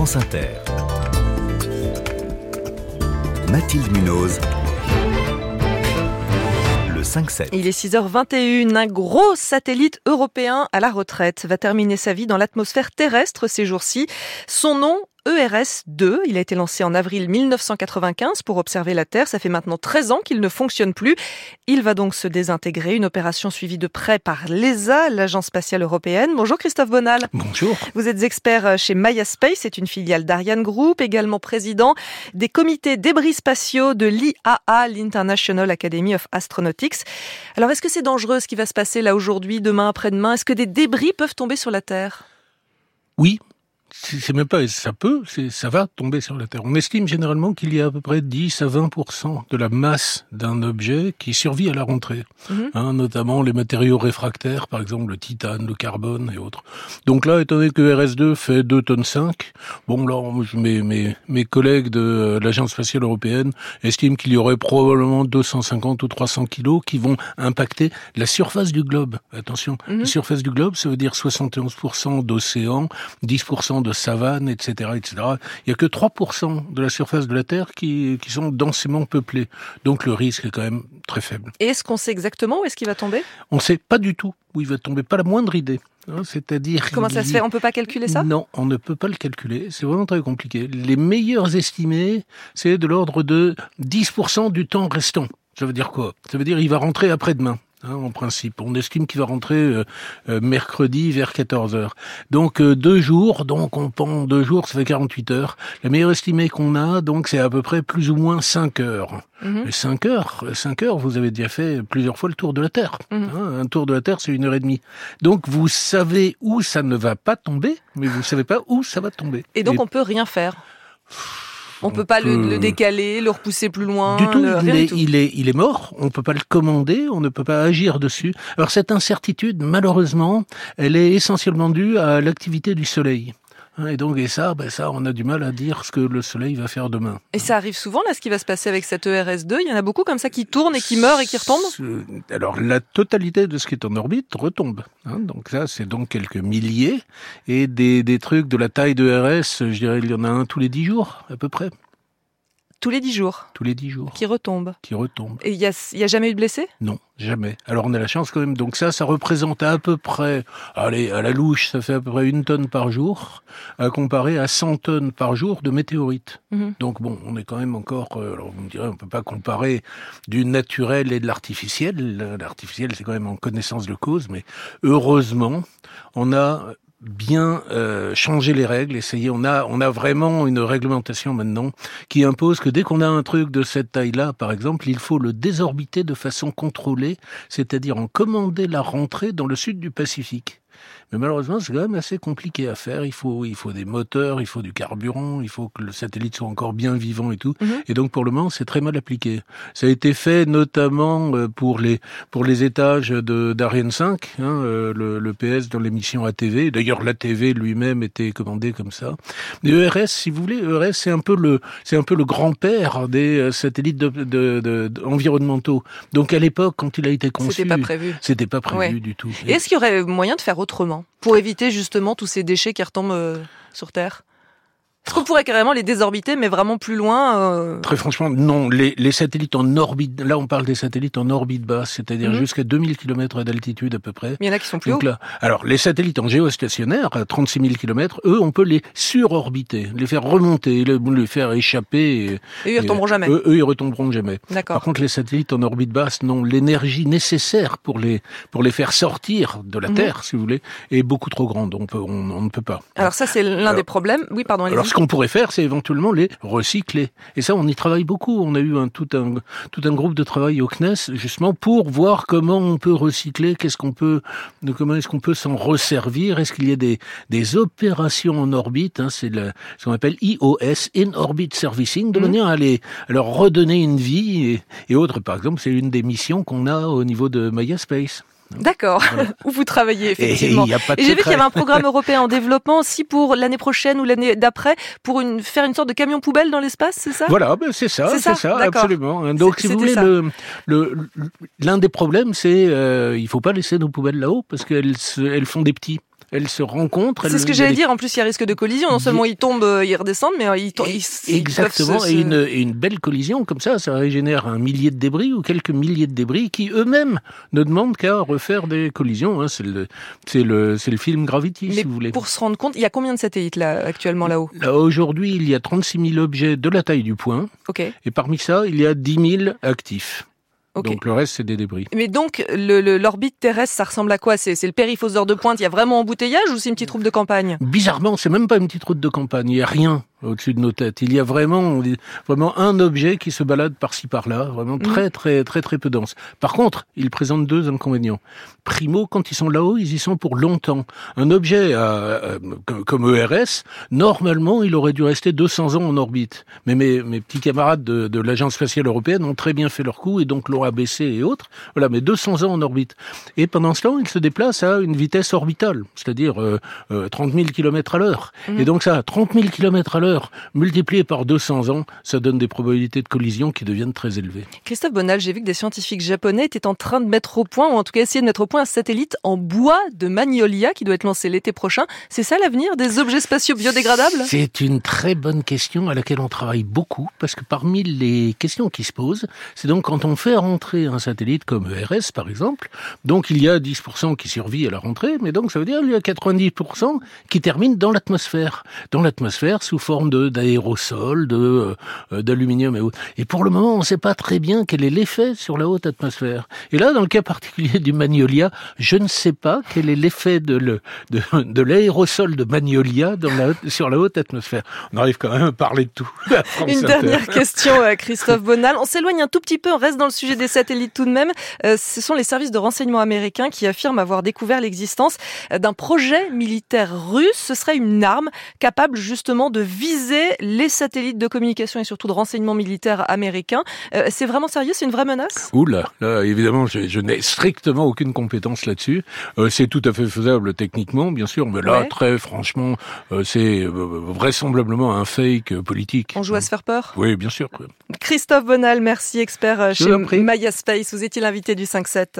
France Inter. Mathilde Munoz. Le 5-7. Il est 6h21. Un gros satellite européen à la retraite va terminer sa vie dans l'atmosphère terrestre ces jours-ci. Son nom, ERS-2. Il a été lancé en avril 1995 pour observer la Terre. Ça fait maintenant 13 ans qu'il ne fonctionne plus. Il va donc se désintégrer. Une opération suivie de près par l'ESA, l'Agence spatiale européenne. Bonjour Christophe Bonal. Bonjour. Vous êtes expert chez Maya Space, c'est une filiale d'Ariane Group, également président des comités débris spatiaux de l'IAA, l'International Academy of Astronautics. Alors est-ce que c'est dangereux ce qui va se passer là aujourd'hui, demain, après-demain? Est-ce que des débris peuvent tomber sur la Terre? Oui, c'est même pas ça peut, ça va tomber sur la Terre. On estime généralement qu'il y a à peu près 10 à 20% de la masse d'un objet qui survit à la rentrée, mhm. hein, notamment les matériaux réfractaires, par exemple le titane, le carbone et autres. Donc là, étant donné que RS2 fait 2 tonnes 5, bon là, mes, mes, mes collègues de l'Agence spatiale européenne estiment qu'il y aurait probablement 250 ou 300 kilos qui vont impacter la surface du globe. Attention, la mhm. surface du globe, ça veut dire 71% d'océan, 10% de savane, etc., etc. Il n'y a que 3% de la surface de la Terre qui, qui sont densément peuplées. Donc le risque est quand même très faible. Et est-ce qu'on sait exactement où est-ce qu'il va tomber? On ne sait pas du tout où il va tomber, pas la moindre idée. Hein, c'est-à-dire comment ça se fait? On peut pas calculer ça? Non, on ne peut pas le calculer. C'est vraiment très compliqué. Les meilleurs estimés, c'est de l'ordre de 10% du temps restant. Ça veut dire quoi? Ça veut dire il va rentrer après-demain. Hein, en principe. On estime qu'il va rentrer euh, euh, mercredi vers 14 heures. Donc euh, deux jours, donc on prend deux jours, ça fait 48 heures. La meilleure estimée qu'on a, donc c'est à peu près plus ou moins 5 heures. Mm 5 heures, 5 heures, vous avez déjà fait plusieurs fois le tour de la Terre. Mhm. Hein, un tour de la Terre, c'est une heure et demie. Donc vous savez où ça ne va pas tomber, mais vous savez pas où ça va tomber. Et donc on peut rien faire on, peut pas le, décaler, le repousser plus loin. Du tout, il, est, il, est, il est mort. On peut pas le commander. On ne peut pas agir dessus. Alors cette incertitude, malheureusement, elle est essentiellement due à l'activité du Soleil. Hein, et donc, et ça, ben ça, on a du mal à dire ce que le Soleil va faire demain. Et ça arrive souvent, là, ce qui va se passer avec cette ERS2 Il y en a beaucoup comme ça qui tournent et qui meurent et qui retombent? Alors, la totalité de ce qui est en orbite retombe. Hein, donc ça, c'est donc quelques milliers. Et des, des trucs de la taille de ERS, je dirais, il y en a un tous les dix jours, à peu près. Tous les dix jours Tous les dix jours. Qui retombe Qui retombe. Et il n'y a, y a jamais eu de blessés? Non, jamais. Alors on a la chance quand même. Donc ça, ça représente à peu près, allez, à la louche, ça fait à peu près une tonne par jour, à comparer à 100 tonnes par jour de météorites. Mhm. Donc bon, on est quand même encore, euh, alors vous me direz, on peut pas comparer du naturel et de l'artificiel. L'artificiel, c'est quand même en connaissance de cause, mais heureusement, on a bien euh, changer les règles, essayer. On a, on a vraiment une réglementation maintenant qui impose que dès qu'on a un truc de cette taille-là, par exemple, il faut le désorbiter de façon contrôlée, c'est-à-dire en commander la rentrée dans le sud du Pacifique. Mais malheureusement, c'est quand même assez compliqué à faire. Il faut, il faut des moteurs, il faut du carburant, il faut que le satellite soit encore bien vivant et tout. Mhm. Et donc, pour le moment, c'est très mal appliqué. Ça a été fait notamment euh, pour les, pour les étages d'Ariane 5, hein, euh, le, le, PS dans l'émission ATV. D'ailleurs, l'ATV lui-même était commandé comme ça. Mais ERS, si vous voulez, ERS, c'est un peu le, c'est un peu le grand-père des euh, satellites de, de, de, environnementaux. Donc, à l'époque, quand il a été conçu, c'était pas prévu. C'était pas prévu du tout. Et est-ce qu'il y aurait moyen de faire autrement? Pour éviter justement tous ces déchets qui retombent euh, sur Terre est-ce qu'on pourrait carrément les désorbiter, mais vraiment plus loin euh Très franchement, non. Les, les, satellites en orbite, là on parle des satellites en orbite basse, c'est-à-dire mhm. jusqu'à 2000 km d'altitude à peu près. Mais il y en a qui sont plus hauts. alors les satellites en géostationnaire, à 36 000 km, eux on peut les surorbiter, les faire remonter, les, faire échapper. Et, eux ils retomberont jamais. Eux, eux ils retomberont jamais. D'accord. Par contre les satellites en orbite basse, non. L'énergie nécessaire pour les pour les faire sortir de la mhm. Terre, si vous voulez, est beaucoup trop grande. On, peut, on, ne peut pas. Alors ça c'est l'un des problèmes. Oui, pardon. Alors qu'on pourrait faire, c'est éventuellement les recycler. Et ça, on y travaille beaucoup. On a eu un, tout, un, tout un groupe de travail au CNES, justement, pour voir comment on peut recycler, qu'est-ce qu'on peut, comment est-ce qu'on peut s'en resservir, est-ce qu'il y a des, des opérations en orbite, hein, c'est ce qu'on appelle IOS, In Orbit Servicing, de mmh. manière à, les, à leur redonner une vie et, et autres. Par exemple, c'est une des missions qu'on a au niveau de Maya Space. D'accord, où vous travaillez effectivement. Et, j'ai vu qu'il y avait un programme européen en développement aussi pour l'année prochaine ou l'année d'après pour une, faire une sorte de camion poubelle dans l'espace, c'est ça? Voilà, ben c'est ça, c'est ça, absolument. Donc si vous voulez, l'un le, l'un des problèmes, c'est euh, il faut pas laisser nos poubelles là-haut parce qu'elles elles font des petits. Elles se rencontrent. C'est ce que j'allais dire. En plus, il y a risque de collision. Non seulement ils tombent, euh, ils redescendent, mais ils tombent. Exactement. et, une, et une belle collision comme ça, ça régénère un millier de débris ou quelques milliers de débris qui eux-mêmes ne demandent qu'à refaire des collisions. Hein. C'est le, c'est le, c'est le film Gravity, si vous voulez. Pour se rendre compte, il y a combien de satellites là actuellement là-haut? Là aujourd'hui, il y a 36 000 objets de la taille du point. Ok. Et parmi ça, il y a 10 000 actifs. Donc le reste, c'est des débris. Mais donc, l'orbite terrestre, ça ressemble à quoi? C'est le périphoseur de pointe, il y a vraiment embouteillage ou c'est une petite route de campagne? Bizarrement, c'est même pas une petite route de campagne, il n'y a rien au-dessus de nos têtes. Il y a vraiment, vraiment un objet qui se balade par-ci par-là, vraiment mm. très très très très peu dense. Par contre, il présente deux inconvénients. Primo, quand ils sont là-haut, ils y sont pour longtemps. Un objet euh, euh, comme ERS, normalement, il aurait dû rester 200 ans en orbite. Mais mes, mes petits camarades de, de l'agence spatiale européenne ont très bien fait leur coup et donc l'ont abaissé et autres. Voilà, mais 200 ans en orbite. Et pendant ce temps, il se déplace à une vitesse orbitale, c'est-à-dire euh, 30 000 km à l'heure. Mm. Et donc ça, 30 000 km à l'heure multiplié par 200 ans, ça donne des probabilités de collision qui deviennent très élevées. Christophe Bonal, j'ai vu que des scientifiques japonais étaient en train de mettre au point, ou en tout cas essayer de mettre au point un satellite en bois de Magnolia qui doit être lancé l'été prochain. C'est ça l'avenir des objets spatiaux biodégradables? C'est une très bonne question à laquelle on travaille beaucoup, parce que parmi les questions qui se posent, c'est donc quand on fait rentrer un satellite comme ERS par exemple, donc il y a 10% qui survit à la rentrée, mais donc ça veut dire qu'il y a 90% qui terminent dans l'atmosphère. Dans l'atmosphère sous forme de d'aérosols, de euh, d'aluminium et autres. Et pour le moment, on ne sait pas très bien quel est l'effet sur la haute atmosphère. Et là, dans le cas particulier du Magnolia, je ne sais pas quel est l'effet de le de, de l'aérosol de Magnolia dans la, sur la haute atmosphère. On arrive quand même à parler de tout. Une dernière question, euh, Christophe Bonal. On s'éloigne un tout petit peu, on reste dans le sujet des satellites tout de même. Euh, ce sont les services de renseignement américains qui affirment avoir découvert l'existence d'un projet militaire russe. Ce serait une arme capable justement de viser les satellites de communication et surtout de renseignement militaire américains. Euh, c'est vraiment sérieux C'est une vraie menace? Oula, là, évidemment, je, n'ai strictement aucune compétence là-dessus. Euh, c'est tout à fait faisable techniquement, bien sûr, mais là, très franchement, euh, c'est vraisemblablement un fake politique. On joue à se faire peur? Oui, bien sûr. Christophe Bonal, merci, expert chez Maya Space. Vous étiez l'invité du 5-7.